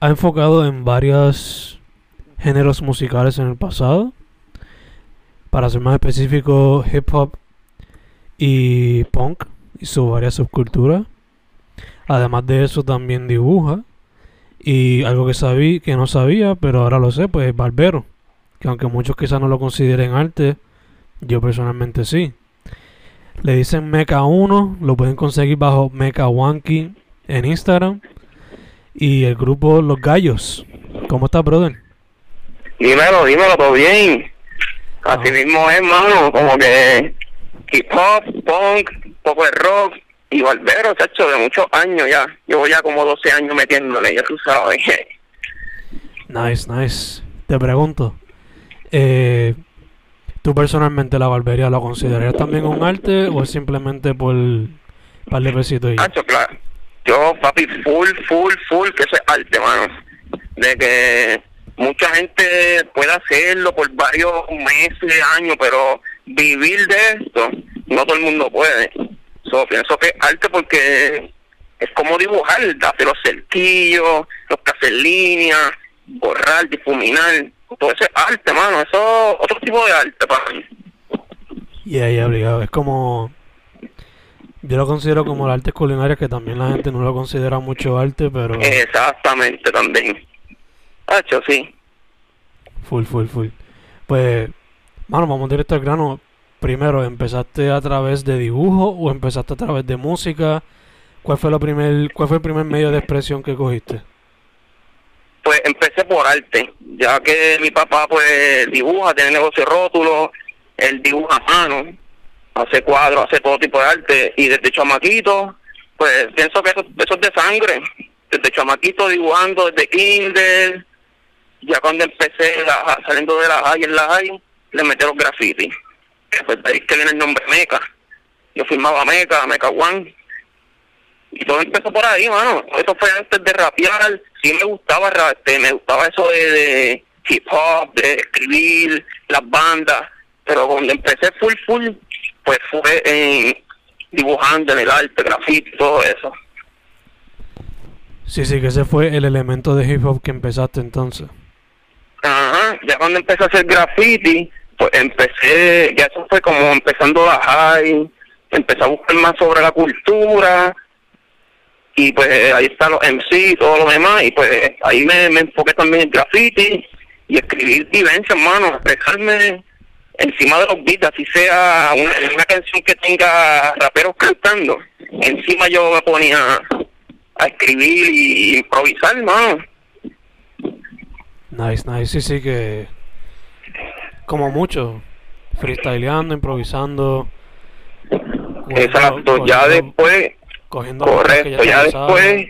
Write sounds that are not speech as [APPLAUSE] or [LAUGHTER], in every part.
ha enfocado en varios géneros musicales en el pasado. Para ser más específico, hip hop y punk y sus varias subculturas. Además de eso también dibuja. Y algo que sabí, que no sabía, pero ahora lo sé, pues es barbero. Que aunque muchos quizás no lo consideren arte, yo personalmente sí. Le dicen Mecha 1, lo pueden conseguir bajo Mecha Wanky en Instagram. Y el grupo Los Gallos. ¿Cómo estás, brother? Dímelo, dímelo, todo bien. Así Ah. mismo es, mano, como que hip hop, punk, poco de rock y barbero, chacho, de muchos años ya. Llevo ya como 12 años metiéndole, ya tú sabes. Nice, nice. Te pregunto, eh, ¿tú personalmente la barbería lo considerarías también un arte o es simplemente por par de besitos y? Chacho, claro. Yo, papi, full, full, full, que eso es arte, mano. De que mucha gente puede hacerlo por varios meses, años, pero vivir de esto, no todo el mundo puede. So, pienso que es arte porque es como dibujar, hacer los cerquillos, los que líneas, borrar, difuminar. Todo eso es arte, mano. Eso es otro tipo de arte para mí. Y ahí obligado. Es como. Yo lo considero como el arte culinario, que también la gente no lo considera mucho arte, pero. Exactamente, también. Hacho, sí. Full, full, full. Pues, mano, vamos directo al grano. Primero, ¿empezaste a través de dibujo o empezaste a través de música? ¿Cuál fue, lo primer, ¿Cuál fue el primer medio de expresión que cogiste? Pues empecé por arte, ya que mi papá pues dibuja, tiene negocio de rótulos, él dibuja a mano, hace cuadros, hace todo tipo de arte, y desde chamaquito, pues pienso que eso, eso es de sangre, desde chamaquito dibujando, desde kinder, ya cuando empecé la- saliendo de la high en la high, le metí los grafitis, que pues ahí que viene el nombre Meca, yo firmaba Meca, Meca One, y todo empezó por ahí, mano. Eso fue antes de rapear. Sí me gustaba, ra- este, me gustaba eso de hip hop, de escribir, las bandas. Pero cuando empecé full, full, pues fue en dibujando en el arte, graffiti, todo eso. Sí, sí, que ese fue el elemento de hip hop que empezaste entonces. Ajá, ya cuando empecé a hacer graffiti, pues empecé, ya eso fue como empezando a high, empecé a buscar más sobre la cultura, y pues ahí están los MC y todo lo demás, y pues ahí me, me enfoqué también en graffiti y escribir vivencias, hermano, expresarme encima de los beats, así sea una, una canción que tenga raperos cantando, encima yo me ponía a escribir y improvisar, hermano. Nice, nice. Sí, sí, que. Como mucho. Freestyleando, improvisando. cogiendo- Exacto, ya después Cogiendo Correcto, ya después.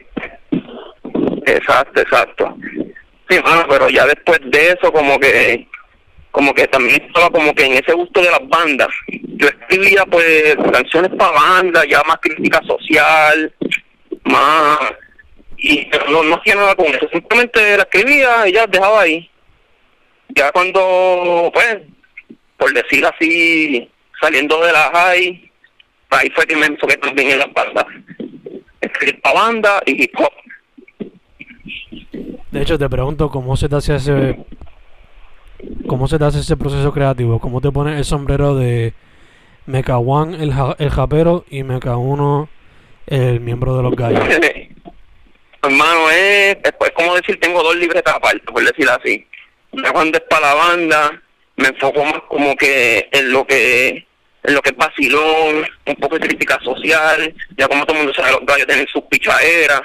Exacto, exacto. Sí, mano, pero ya después de eso, como que. Como que también estaba como que en ese gusto de las bandas. Yo escribía, pues, canciones para bandas, ya más crítica social, más y no, no hacía nada con eso, simplemente la escribía y ya dejaba ahí. Ya cuando, pues, por decir así, saliendo de la high, ahí fue que me enfoqué también en las bandas. Escribir para banda y hip hop. De hecho, te pregunto cómo se te hace ese cómo se te hace ese proceso creativo, cómo te pones el sombrero de Mecha One, el, ja- el japero, y Mecha 1, el miembro de los gallos. [LAUGHS] Hermano, es, es, es como decir, tengo dos libretas aparte, por decir así. Ya cuando es para la banda, me enfoco más como que en lo que en lo que es vacilón, un poco de crítica social, ya como todo el mundo sabe, los gallos tienen sus pichaderas.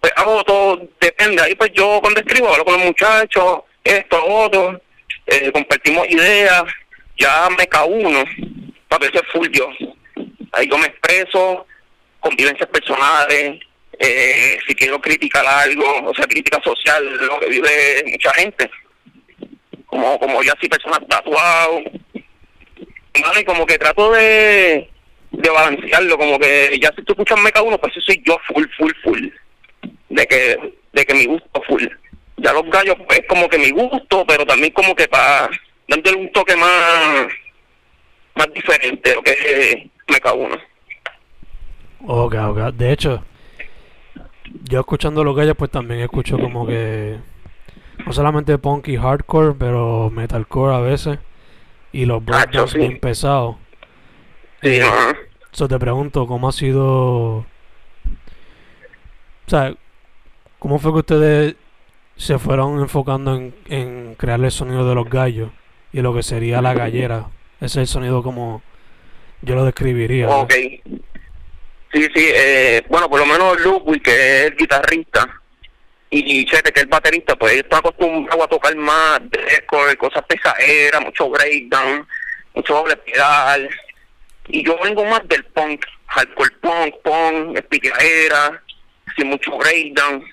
Pues hago todo, depende. Ahí pues yo cuando escribo hablo con los muchachos, esto, otro, eh, compartimos ideas, ya me uno, a veces full yo. Ahí yo me expreso, con vivencias personales, eh, si quiero criticar algo, o sea, crítica social, lo que vive mucha gente, como como ya así personas tatuados, Mano, y como que trato de, de balancearlo, como que ya si tú escuchas Meca uno, pues eso soy yo full, full, full, de que de que mi gusto full. Ya los gallos pues, es como que mi gusto, pero también como que para dándole un toque más más diferente de lo que es Meca uno. Ok, ok. De hecho, yo escuchando los gallos, pues también escucho como que no solamente punk y hardcore, pero metalcore a veces. Y los breakdowns sí. bien pesados. Sí, ajá. So te pregunto, ¿cómo ha sido? O sea, ¿cómo fue que ustedes se fueron enfocando en, en crear el sonido de los gallos y lo que sería la gallera? Ese es el sonido como yo lo describiría. Ok. Sí, sí, eh, bueno, por lo menos Ludwig, que es el guitarrista, y Chete, que es el baterista, pues ellos están acostumbrados a tocar más deathcore, cosas pesaderas, mucho breakdown, mucho doble pedal. Y yo vengo más del punk, hardcore punk, punk, espiqueadera, sin mucho breakdown.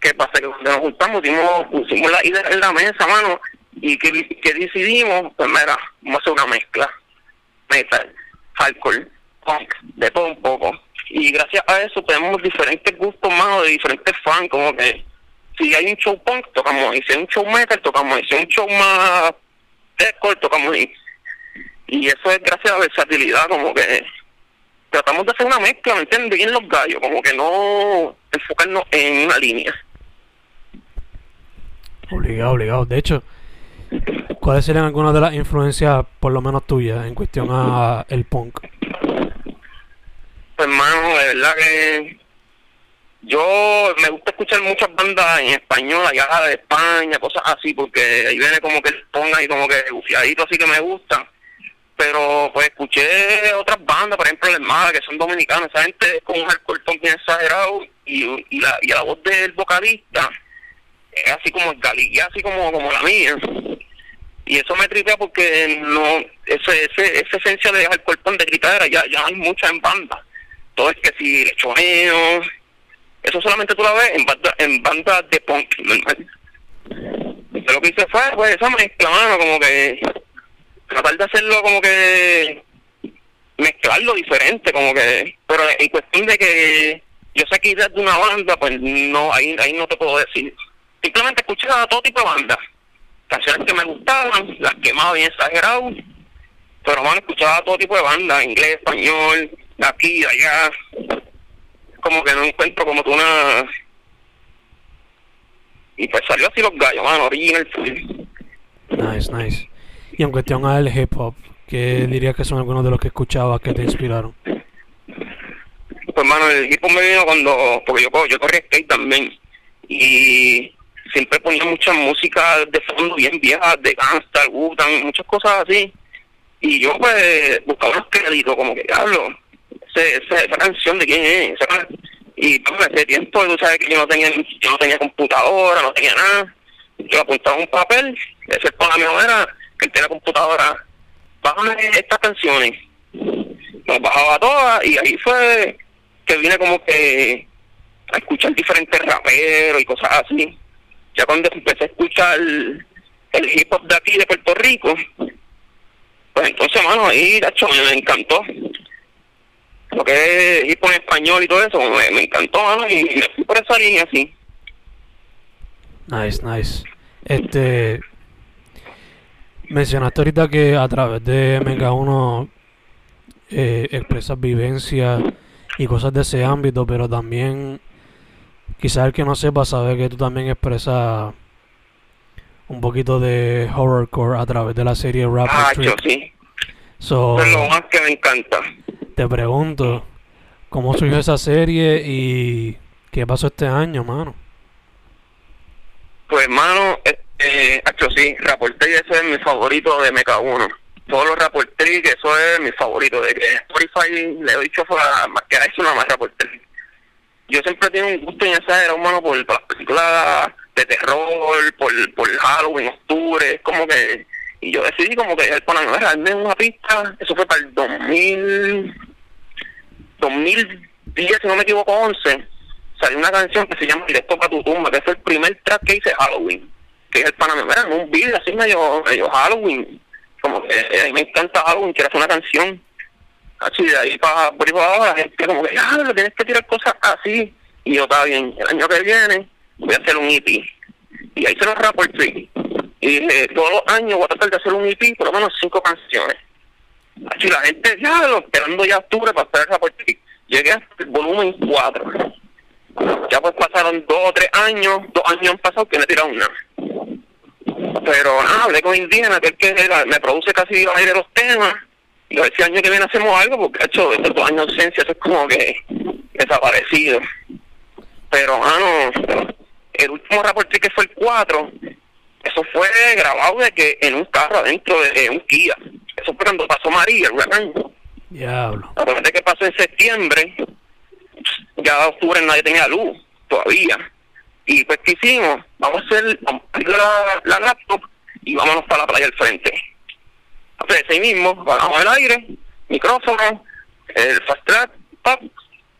¿Qué pasa? Que cuando nos juntamos, dimos, pusimos la idea en la mesa, mano, y que, que decidimos, pues mira, vamos a hacer una mezcla. Metal, hardcore, punk, de todo un poco. Y gracias a eso tenemos diferentes gustos, mano, de diferentes fans, como que si hay un show punk, tocamos ahí, si hay un show metal, tocamos ahí, si hay un show más deathcore, tocamos ahí. Y eso es gracias a la versatilidad, como que tratamos de hacer una mezcla, ¿me entiendes? Bien los gallos, como que no enfocarnos en una línea. Obligado, obligado. De hecho, ¿cuáles serían algunas de las influencias, por lo menos tuyas, en cuestión a el punk? Pues hermano, de verdad que yo me gusta escuchar muchas bandas en español allá de España, cosas así, porque ahí viene como que el punk ahí como que bufiadito, así que me gusta. Pero pues escuché otras bandas, por ejemplo, el Mala, que son dominicanos, esa gente con un hardcore punk bien exagerado y, la, y la voz del vocalista es así como el galilla, así como, como la mía. Y eso me tripea porque no ese, ese, esa esencia de hardcore punk de gritadera ya, ya hay muchas en bandas. Todo es que si lechoneo, eso solamente tú la ves en bandas en banda de punk. Pero lo que hice fue, pues, esa mezcla, mano, como que tratar de hacerlo como que mezclarlo diferente, como que, pero en cuestión de que yo saqué ideas de una banda, pues no, ahí, ahí no te puedo decir. Simplemente escuchaba todo tipo de bandas, canciones que me gustaban, las quemaba bien exagerado, pero man, escuchaba todo tipo de bandas, inglés, español, de aquí, de allá, como que no encuentro como tú una... Y pues salió así los gallos, mano, original full. Nice, nice. Y en cuestión al hip hop, ¿qué dirías que son algunos de los que escuchabas que te inspiraron? Pues mano, el hip hop me vino cuando, porque yo, yo corrí skate también, y siempre ponía mucha música de fondo bien vieja, de Gangsta, Wu-Tang, muchas cosas así, y yo pues buscaba unos créditos, como que hablo, ese, esa canción de quién es, esa y pues ese tiempo tú sabes que yo no tenía yo no tenía computadora, no tenía nada, yo apuntaba un papel, ese la mía era que tenía computadora, bájame estas canciones, nos bajaba todas y ahí fue que vine como que a escuchar diferentes raperos y cosas así. Ya cuando empecé a escuchar el, hip hop de aquí de Puerto Rico, pues entonces, mano, ahí, tacho, me, encantó. lo que es hip hop en español y todo eso, me, encantó, mano, y me fui por esa línea así. Nice, nice. Este. Mencionaste ahorita que a través de MK1 eh, expresas vivencias y cosas de ese ámbito, pero también quizás el que no sepa sabe que tú también expresas un poquito de horrorcore a través de la serie Rapper Ah, yo sí. So, es lo más que me encanta. te pregunto, ¿cómo surgió esa serie y qué pasó este año, mano? Pues, hermano, este, hecho sí, Rapportri, ese es mi favorito de MK1. Todos los Rapportri, que eso es mi favorito. De que Spotify le he dicho fue a- más que a eso nada más Rapportri. Yo siempre tengo un gusto en esa era, hermano, por, por las películas de terror, por, por Halloween, octubre, es como que... Y yo decidí como que pana era darme una pista, eso fue para el 2000... 2010, si no me equivoco, 11, salió una canción que se llama Directo para tu tumba, que es el primer track que hice Halloween, que es el Panamá, era en un video así medio, medio Halloween, como que eh, a mí me encanta Halloween, quiero hacer una canción, así de ahí para por ahí para abajo, la gente como que, ah, lo tienes que tirar cosas así, y yo, está bien, el año que viene voy a hacer un EP, y ahí se los rapo el y dije, todos los años voy a tratar de hacer un EP, por lo menos cinco canciones, Así la gente, ya, lo, esperando ya octubre para hacer el rapport trick. Llegué hasta el volumen 4. Ya pues pasaron dos o tres años, dos años han pasado que no he tirado nada. Pero nada, hablé con Indígena, que es el que me produce casi al aire los temas. Y a ver si el año que viene hacemos algo, porque hecho estos dos años de ausencia, eso es como que desaparecido. Pero, mano, el último trick que fue el 4, eso fue grabado de que en un carro adentro de, de un Kia. Eso fue cuando pasó María, el huracán. Diablo. Acuérdate que pasó en septiembre, ya octubre nadie tenía luz todavía. Y pues, ¿qué hicimos? Vamos a hacer, vamos a abrir la, la laptop y vámonos para la playa al frente. Entonces, ahí mismo, bajamos el aire, micrófono, el fast track, pap,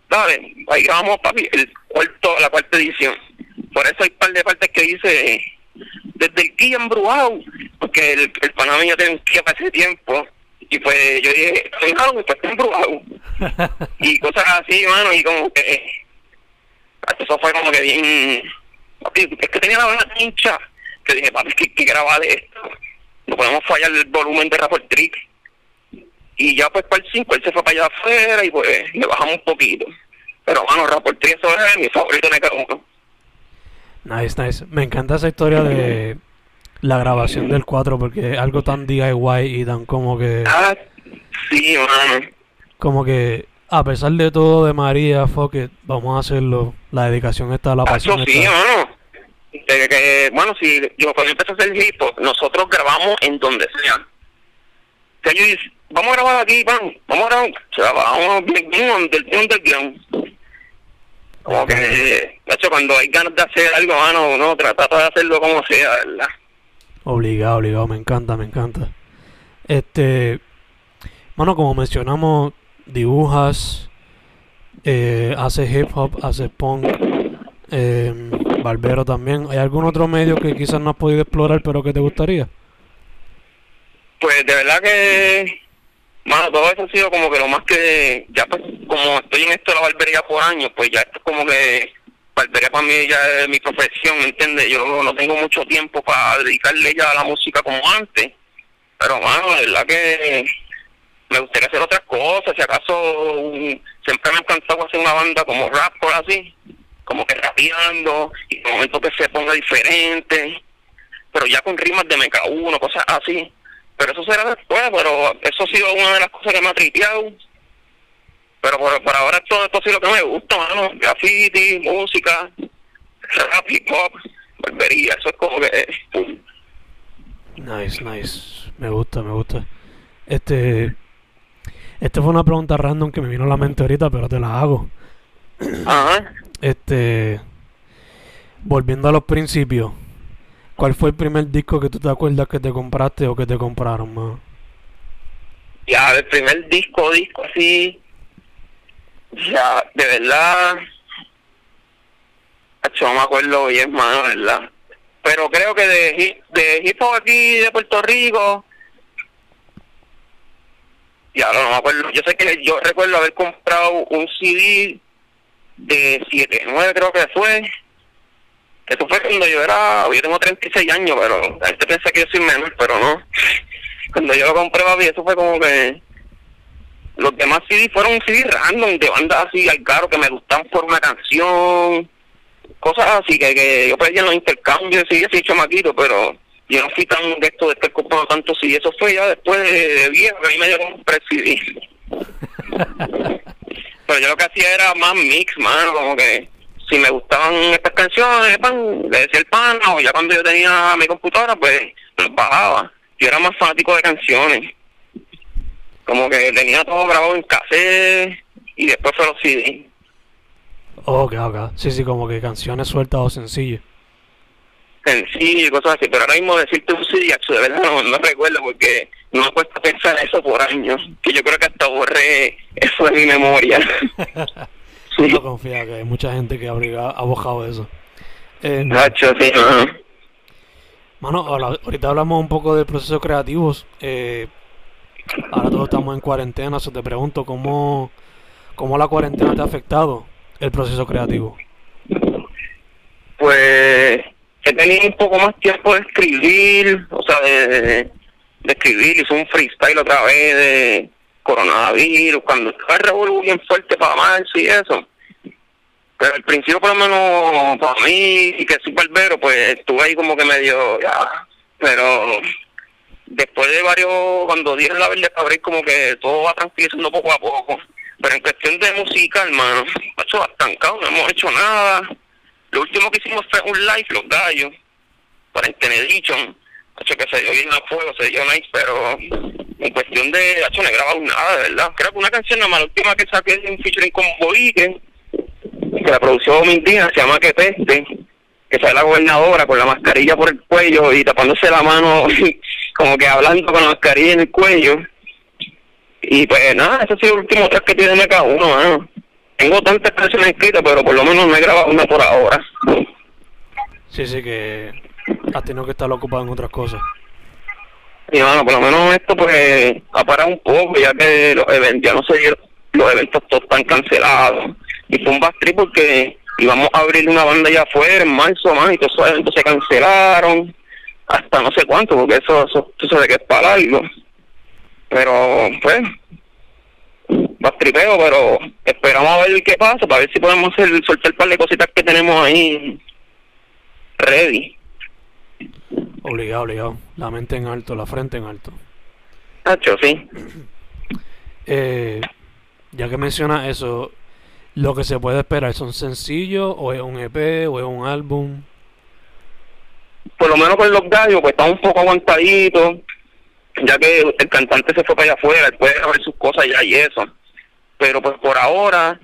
dale, ahí grabamos, papi, el cuarto, la cuarta edición. Por eso hay un par de partes que dice, desde el Kia embrujado, porque el, el panameño tiene un Kia para ese tiempo, y pues yo dije, Halloween, pues está embrujado [LAUGHS] y cosas así, mano, y como que eso fue como que bien papi, es que tenía la buena hincha que dije, papi, que, que grabar de esto no podemos fallar el volumen de Rapport Trick y ya pues para el 5 él se fue para allá afuera y pues le bajamos un poquito pero mano, Rapport Trick eso es mi favorito de cada uno Nice, nice. Me encanta esa historia de la grabación del 4 porque es algo tan DIY y tan como que ah, sí, mano como que a pesar de todo de María, fuck it, vamos a hacerlo. La dedicación está, la pasión sí, está. mano. De que, bueno, si yo cuando empecé a hacer hip hop, nosotros grabamos en donde sea. Que yo dije, vamos a grabar aquí, pan, vamos a grabar, vamos bien, bien under- underground. Como que, de hecho, cuando hay ganas de hacer algo, mano, uno trata de hacerlo como sea, ¿verdad? Obligado, obligado, me encanta, me encanta. Este, bueno, como mencionamos, dibujas, eh, haces hip hop, haces punk, eh, barbero también. ¿Hay algún otro medio que quizás no has podido explorar pero que te gustaría? Pues de verdad que, mano, todo eso ha sido como que lo más que, ya pues, como estoy en esto de la barbería por años, pues ya esto es como que, barbería para mí ya es mi profesión, ¿me entiendes? Yo no tengo mucho tiempo para dedicarle ya a la música como antes, pero, mano, de verdad que me gustaría hacer otras cosas, si acaso, siempre me ha encantado hacer una banda como rap, por así, como que rapeando, y el momento que se ponga diferente, pero ya con rimas de MK1, cosas así. Pero eso será después, pero eso ha sido una de las cosas que me ha tripeado. Pero por, por ahora esto, esto sí lo que me gusta, mano. Graffiti, música, rap, hip hop, barbería, eso es como que... pum. Nice, nice. Me gusta, me gusta. Este, este fue una pregunta random que me vino a la mente ahorita, pero te la hago. Ajá. Este, volviendo a los principios, ¿cuál fue el primer disco que tú te acuerdas que te compraste o que te compraron? Ya, el primer disco, disco así... Ya, de verdad... No me acuerdo bien, mano, verdad. Pero creo que de, de hip hop aquí de Puerto Rico... Ya no me acuerdo. Yo sé que yo recuerdo haber comprado un CD de 7-9 creo que fue. Eso fue cuando yo era, yo tengo 36 años, pero la gente piensa que yo soy menor, pero no. Cuando yo lo compré, papi, eso fue como que los demás CD fueron CD random, de bandas así al caro que me gustan por una canción, cosas así que, que yo pedía en los intercambios, sí, así chamaquito, pero yo no fui tan de esto de estar comprando tanto CD, eso fue ya después de, viejo, que a mí me dio como un CD. [LAUGHS] pero yo lo que hacía era más mix, mano, como que si me gustaban estas canciones, pan, le decía el pana, o ya cuando yo tenía mi computadora, pues los bajaba. Yo era más fanático de canciones. Como que tenía todo grabado en cassette y después fue los CD. Ok, ok. Sí, sí, como que canciones sueltas o sencillas. Sencillo y cosas así, pero ahora mismo decirte un CD, de verdad no, no recuerdo porque no me cuesta pensar eso por años, que yo creo que hasta borré eso de mi memoria. [LAUGHS] No confía que hay mucha gente que ha abojado eso. Eh, Nacho, sí, Mano, ahorita hablamos un poco de procesos creativos. Eh, ahora todos estamos en cuarentena, o te pregunto, ¿cómo, ¿cómo la cuarentena te ha afectado el proceso creativo? Pues he tenido un poco más tiempo de escribir, o sea, de, escribir, hice un freestyle otra vez de coronavirus, cuando estaba el revuelo bien fuerte para marzo y eso. Pero al principio, por lo menos, para mí, y que soy barbero, pues estuve ahí como que medio, ya, pero después de varios, cuando dieron la verde para como que todo va tranquilizando poco a poco. Pero en cuestión de música, hermano, hecho estancado, no hemos hecho nada. Lo último que hicimos fue un live, Los Gallos, para el hecho que se dio bien a fuego, se dio nice, pero en cuestión de, hecho, no he grabado nada, de verdad. Creo que una canción, la última que saqué es un featuring con Boique, que la produció Mintina, se llama Que Peste, que sale la gobernadora con la mascarilla por el cuello y tapándose la mano, [LAUGHS] como que hablando con la mascarilla en el cuello. Y pues nada, ese ha sido el último track que tiene cada uno, Tengo tantas canciones escritas, pero por lo menos no he grabado una por ahora. Sí, sí, que has tenido que estar ocupado en otras cosas. Y bueno, por lo menos esto pues ha parado un poco, ya que los eventos ya no se dieron, los eventos todos están cancelados. Y fue un bastri porque íbamos a abrir una banda allá afuera en marzo más y todos esos eventos se cancelaron hasta no sé cuánto, porque eso, eso, eso de que es para algo. Pero pues bastripeo, pero esperamos a ver qué pasa, para ver si podemos hacer, soltar un par de cositas que tenemos ahí ready. Obligado, obligado. La mente en alto, la frente en alto. Nacho, sí. Eh, ya que mencionas eso, lo que se puede esperar, ¿son sencillos o es un EP o es un álbum? Por lo menos con los gallos, pues está un poco aguantadito, ya que el cantante se fue para allá afuera, puede ver sus cosas ya y eso. Pero pues por ahora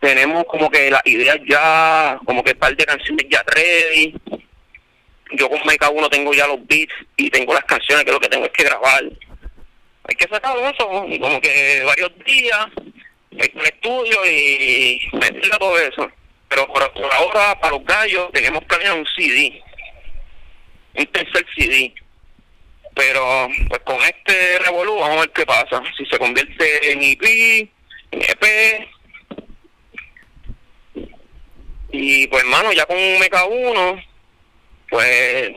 tenemos como que las ideas ya, como que par de canciones ya ready. Yo con Meca 1 tengo ya los beats y tengo las canciones que lo que tengo es que grabar. Hay que sacar eso, como que varios días, el estudio y meterle todo eso. Pero por, ahora, para los gallos, tenemos planeado un CD, un tercer CD. Pero pues con este revolú vamos a ver qué pasa. Si se convierte en EP, en EP, y pues, hermano, ya con un Meca 1, pues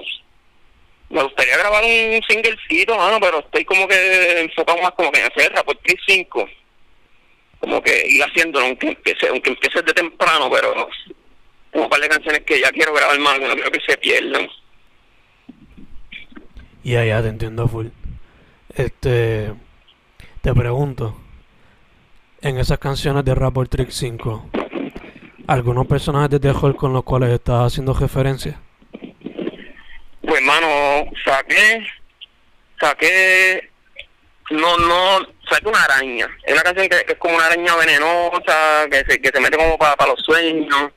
me gustaría grabar un singlecito, mano, pero estoy como que enfocado más como que en hacer por 5. Como que ir haciéndolo, aunque empiece, aunque empiece de temprano, pero un par de canciones que ya quiero grabar más, que no quiero que se pierdan. Ya, ya, te entiendo full. Este, te pregunto, en esas canciones de Rap Trick 5, ¿Algunos personajes de The con los cuales estás haciendo referencia? Pues, hermano, saqué, saqué, no, no, saqué una araña. Es una canción que, es como una araña venenosa, que se, que se mete como para, los sueños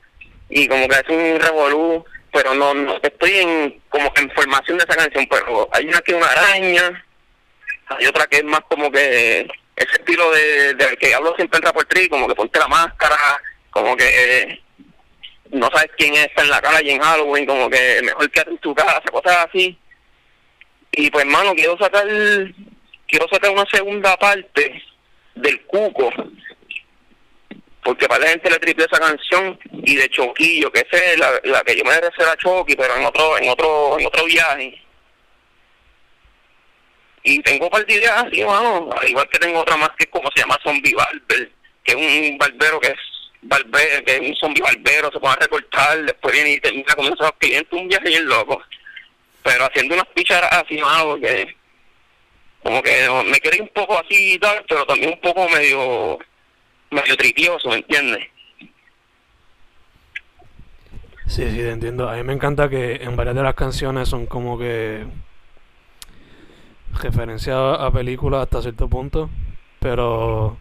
y como que es un revolú, pero no, no, estoy en como en formación de esa canción, pero hay una que es una araña, hay otra que es más como que ese estilo de, que hablo siempre en Rapportri, como que ponte la máscara, como que no sabes quién está en la calle en Halloween, como que mejor quédate en tu casa, cosas así. Y pues, hermano, quiero sacar quiero sacar una segunda parte del Cuco, porque para la gente le triple esa canción y de Choquillo, que esa es la, la que yo me hacer a Choqui, pero en otro, en otro, en otro viaje. Y tengo un par de ideas así, mano, al igual que tengo otra más que como se llama Zombie Barber, que es un barbero que es barbero, que un zombie barbero, se pone a recortar, después viene y termina con esos clientes, un viaje bien loco. Pero haciendo unas picharas así, mano, que como que me quedé un poco así y tal, pero también un poco medio, medio tripioso, ¿me entiendes? Sí, sí, te entiendo. A mí me encanta que en varias de las canciones son como que referenciadas a películas hasta cierto punto, pero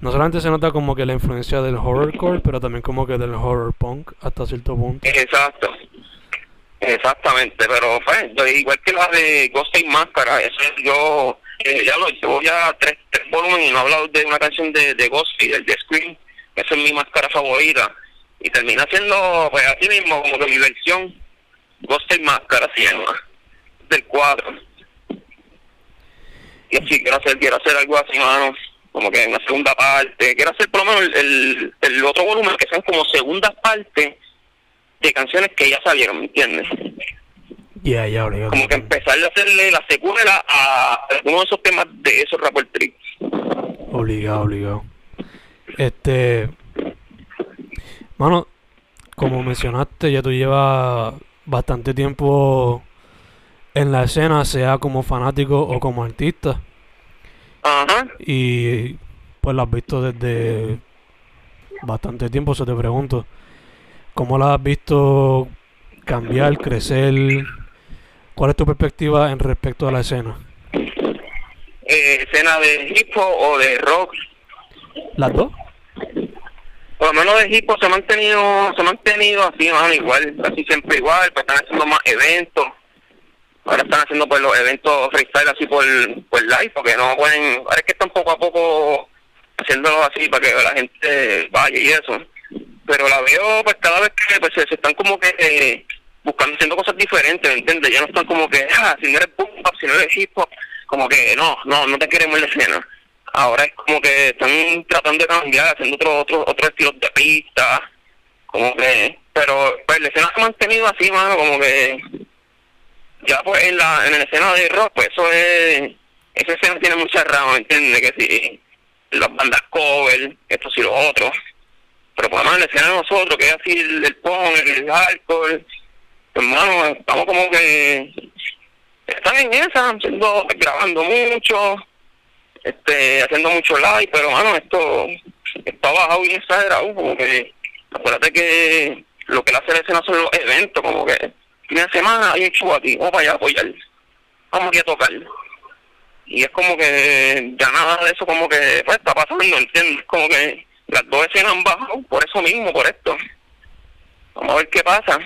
no solamente se nota como que la influencia del horrorcore, pero también como que del horror punk hasta cierto punto. Exacto. Exactamente, pero pues, igual que la de Ghost y Máscara, eso es yo eh, ya lo llevo ya tres, tres volúmenes y no he hablado de una canción de, de Ghost y del de Scream, esa es mi máscara favorita. Y termina siendo, pues así mismo, como que mi versión, Ghost y Máscara se llama, del cuadro. Y así quiero hacer, quiero hacer algo así, mano, como que una segunda parte. Quiero hacer por lo menos el, el, el otro volumen que sean como segunda parte de canciones que ya salieron, ¿me entiendes? Ya, ya, obligado. Como que empezar a hacerle la secuela a algunos de esos temas de esos rapper tricks. Obligado, obligado. Este. Mano, como mencionaste, ya tú llevas bastante tiempo en la escena, sea como fanático o como artista. Ajá. Y pues la has visto desde bastante tiempo, se te pregunto. ¿Cómo la has visto cambiar, crecer? ¿Cuál es tu perspectiva en respecto a la escena? Eh, escena de hip hop o de rock. ¿Las dos? Por lo menos de hip hop se ha mantenido, se ha mantenido así, mano, igual, casi siempre igual, pues están haciendo más eventos. Ahora están haciendo pues los eventos freestyle así por, por live, porque no pueden, ahora es que están poco a poco haciéndolo así para que la gente vaya y eso. Pero la veo pues cada vez que pues, se, están como que eh, buscando, haciendo cosas diferentes, ¿me entiendes? Ya no están como que, ah, si no eres boom si no eres hip hop, como que no, no, no te queremos en la escena. Ahora es como que están tratando de cambiar, haciendo otro, otro, otro estilo de pista, como que, pero pues la escena se ha mantenido así, mano, como que ya pues en la, en la escena de rock, pues eso es, esa escena tiene muchas ramas, ¿me entiendes? Que si las bandas cover, esto y lo otro, pero por lo menos en la escena de nosotros, que es así el, el el alcohol, hermano, estamos como que están en esa, haciendo, grabando mucho, este, haciendo mucho live, pero mano, esto está bajado y exagerado, como que acuérdate que lo que le hace la escena son los eventos, como que fin de semana hay un show aquí, vamos para allá a apoyar, vamos aquí a tocar. Y es como que ya nada de eso como que pues, está pasando, ¿entiendes? Como que las dos escenas han bajado por eso mismo, por esto. Vamos a ver qué pasa.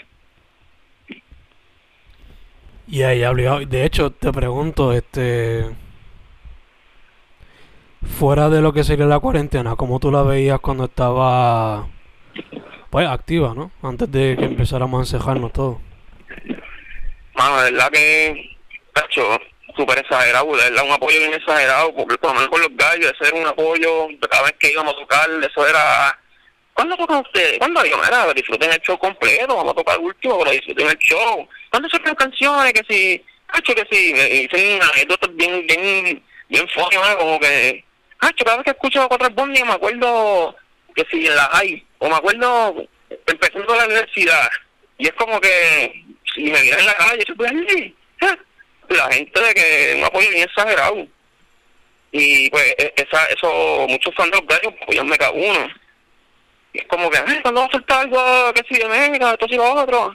Ya, ya, obligado. De hecho, te pregunto, este. Fuera de lo que sería la cuarentena, ¿cómo tú la veías cuando estaba. Pues activa, ¿no? Antes de que empezáramos a encejarnos todo. Mano, de verdad que, cacho, súper exagerado, de verdad, un apoyo bien exagerado, porque por lo menos con los gallos, ese era un apoyo, cada vez que íbamos a tocar, eso era, ¿cuándo tocan ustedes? ¿Cuándo íbamos? Era, disfruten el show completo, vamos a tocar el último, pero disfruten el show. ¿Cuándo sacan canciones? Que si, cacho, que si, dicen anécdotas bien, bien, bien ¿no? como que, cacho, cada vez que escucho cuatro bondi me acuerdo que si en la hay, o me acuerdo empezando la universidad, y es como que, si me miran en la calle, yo pues, "Ay, ah", la gente de que un apoyo bien exagerado. Y pues, e- esa, eso, muchos fans de los gallos apoyan Meca uno. Y es como que, ay, ¿cuándo va a soltar algo que si de Mega, esto y lo otro?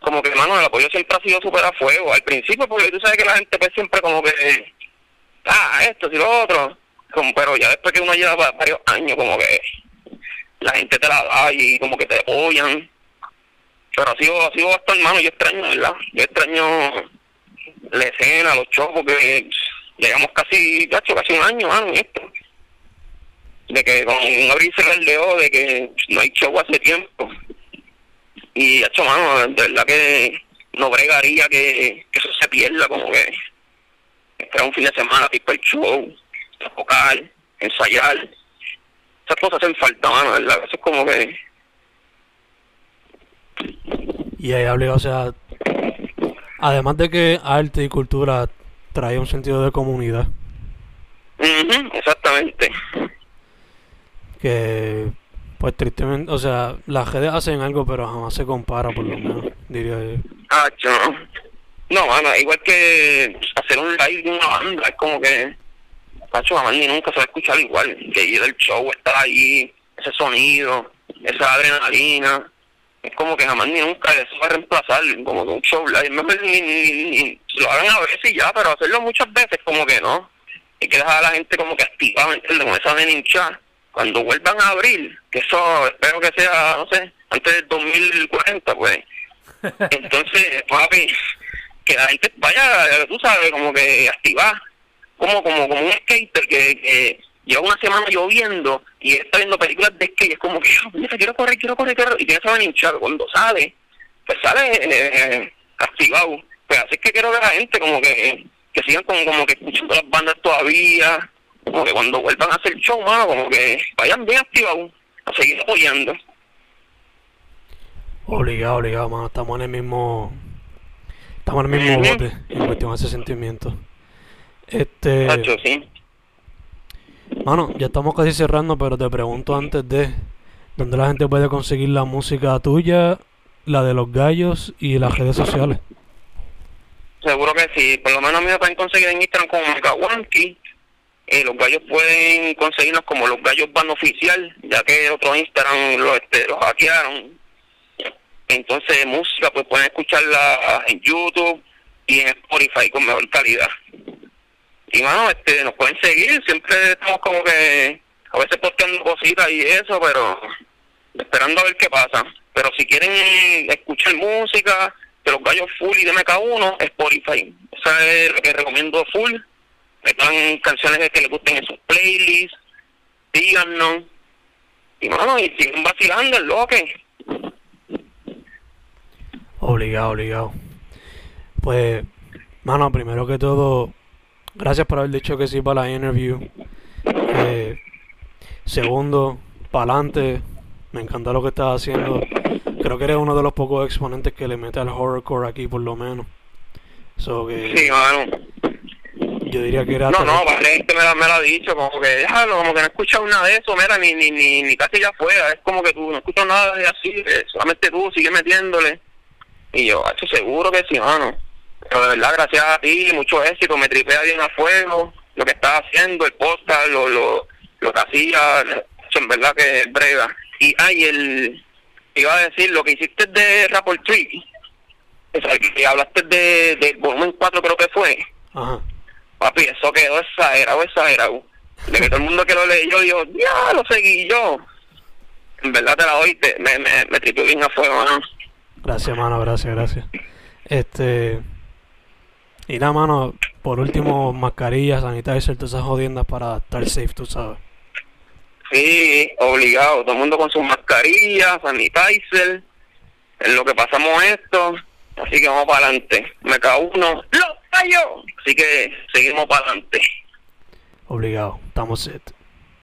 Como que, hermano, el apoyo siempre ha sido súper a fuego. Al principio, porque tú sabes que la gente pues siempre como que, ah, esto y lo otro. Como, pero ya después que uno lleva va- varios años, como que la gente te la da y como que te apoyan. Pero ha sido, ha sido bastante, hermano, yo extraño, ¿verdad? Yo extraño la escena, los shows, porque llegamos casi, cacho, casi un año, mano, esto. De que con un abrir el dedo, de que no hay show hace tiempo. Y, hecho, mano, de verdad que no bregaría que, que eso se pierda, como que esperar un fin de semana, tipo el show, tocar, ensayar. Esas cosas hacen falta, mano, ¿verdad? Eso es como que... Y ahí hablé, o sea, además de que arte y cultura trae un sentido de comunidad, Ujú, exactamente. que pues tristemente, o sea, las redes hacen algo pero jamás se compara por lo menos, diría yo. Ah, no. No, mano, igual que hacer un live de una banda, es como que, Pacho, jamás ni nunca se va a escuchar igual. Que ir al show, estar ahí, ese sonido, esa adrenalina, es como que jamás ni nunca eso va a reemplazar como que un show live. Mejor ni, ni, ni- lo hagan a veces y ya, pero hacerlo muchas veces como que no. Hay que dejar a la gente como que activada, ¿me entiendes? Con esa hinchar. Cuando vuelvan a abrir, que eso espero que sea, no sé, antes del 2040, pues. [LAUGHS] Entonces, papi, que la gente vaya, tú sabes, como que activar, como como como un skater que, que lleva una semana lloviendo y está viendo películas de skate, es como que, "Ah, mira, quiero correr, quiero correr, quiero y tiene esa hinchar. Cuando sale, pues sale eh, activado. Pues así es que quiero que la gente como que, que sigan como, como que escuchando las bandas todavía, como que cuando vuelvan a hacer show, mano, como que vayan bien activados, a seguir apoyando. Obligado, obligado, mano, estamos en el mismo, estamos en el mismo bote en cuestión de ese sentimiento. Este, Tacho, sí. Mano, ya estamos casi cerrando, pero te pregunto antes de, ¿dónde la gente puede conseguir la música tuya, la de los gallos y las redes sociales? Seguro que sí. Por lo menos a mí me pueden conseguir en Instagram como Megawanki. Eh, los gallos pueden conseguirnos como los gallos van oficial, ya que otros Instagram lo, este, los hackearon. Entonces, música, pues pueden escucharla en YouTube y en Spotify con mejor calidad. Y, mano, este, nos pueden seguir. Siempre estamos como que a veces posteando cositas y eso, pero esperando a ver qué pasa. Pero si quieren escuchar música de los gallos full y de MK1, Spotify. Esa es lo que recomiendo full. Metan canciones que les gusten en sus playlists, díganos. Y mano, y siguen vacilando el loque. Obligado, obligado. Pues, mano, primero que todo, gracias por haber dicho que sí para la interview. Eh, segundo, para adelante, me encanta lo que estás haciendo. Creo que eres uno de los pocos exponentes que le mete al horrorcore aquí, por lo menos. So que Sí, mano. yo diría que era No, no, vale, gente me, me lo ha dicho, como que déjalo, como que no he escuchado nada de eso, mira, ni, ni, ni, ni casi ya afuera, es como que tú no escuchas nada de así, solamente tú sigue metiéndole. Y yo, hecho seguro que sí, mano. Pero de verdad, gracias a ti, mucho éxito, me tripea bien a fuego, lo que estás haciendo, el podcast, lo, lo, lo que hacía, en verdad que es brega. Y, ay, el, iba a decir, lo que hiciste de Rapport Tree, que hablaste de, del volumen 4 creo que fue, Ajá. Papi, eso quedó exagerado, exagerado. De que todo el mundo que lo leyó dijo, ya lo seguí yo. En verdad te la doy, te, me, me, bien a fuego, mano. Gracias, mano, gracias, gracias. Este. Y nada, mano, por último, mascarillas, sanitizer, todas esas jodiendas para estar safe, tú sabes. Sí, obligado. Todo el mundo con sus mascarillas, sanitizer. En lo que pasamos esto. Así que vamos para adelante. Me cago uno, ¡lo fallo! Así que seguimos para adelante. Obligado, estamos set.